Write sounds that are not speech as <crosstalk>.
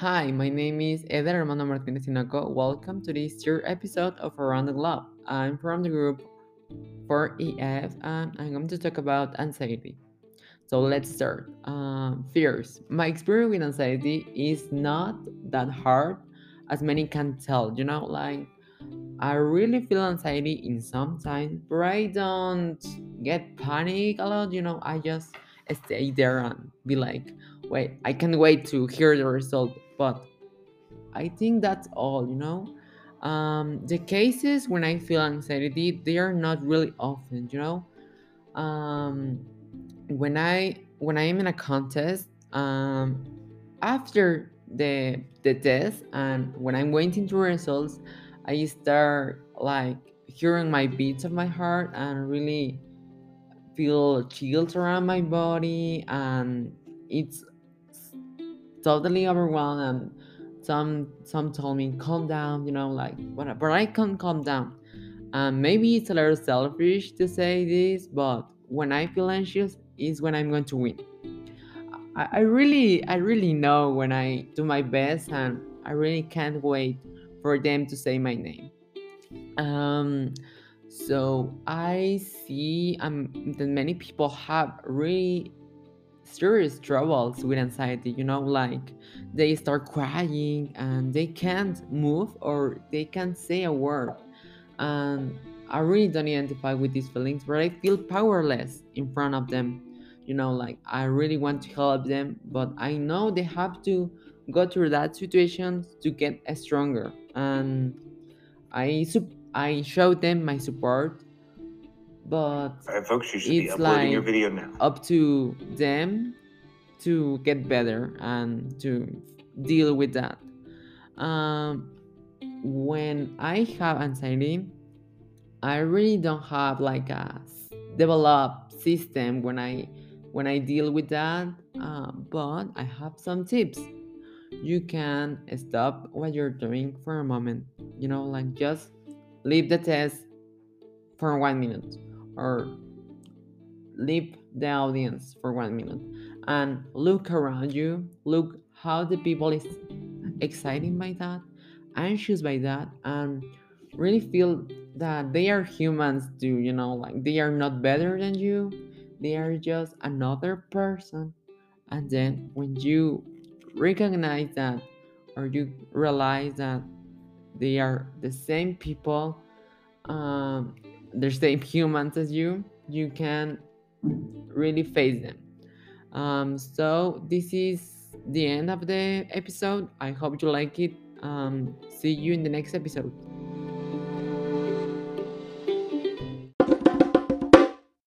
Hi, my name is Eder Armando Martinez Sinoco. Welcome to this third episode of Around the Globe. I'm from the group 4EF and I'm going to talk about anxiety. So let's start. Um, fears. My experience with anxiety is not that hard as many can tell. You know, like I really feel anxiety in some times, but I don't get panic a lot. You know, I just stay there and be like, wait, I can't wait to hear the result. But I think that's all, you know. Um, the cases when I feel anxiety, they are not really often, you know. Um, when I when I am in a contest, um, after the the test and when I'm waiting to results, I start like hearing my beats of my heart and really feel chills around my body and it's totally overwhelmed and some some told me calm down you know like but, but i can't calm down. Um, maybe it's a little selfish to say this but when i feel anxious is when i'm going to win. I, I really i really know when i do my best and i really can't wait for them to say my name. Um so i see um that many people have really serious troubles with anxiety you know like they start crying and they can't move or they can't say a word. And i really don't identify with these feelings but i feel powerless in front of them. You know like i really want to help them but i know they have to go through that situation to get stronger. And i i show them my support but right, folks, you should be it's uploading your like video now. up to them to get better and to deal with that. Um, when I have anxiety, I really don't have like a developed system when I when I deal with that. Uh, but I have some tips. You can stop what you're doing for a moment. You know, like just leave the test for one minute, or leave the audience for one minute and look around you look how the people is excited by that anxious by that and really feel that they are humans too you know like they are not better than you they are just another person. And then when you recognize that or you realize that they are the same people um, the same <laughs> humans as you you can really face them. Um, so this is the end of the episode. I hope you like it. Um, see you in the next episode.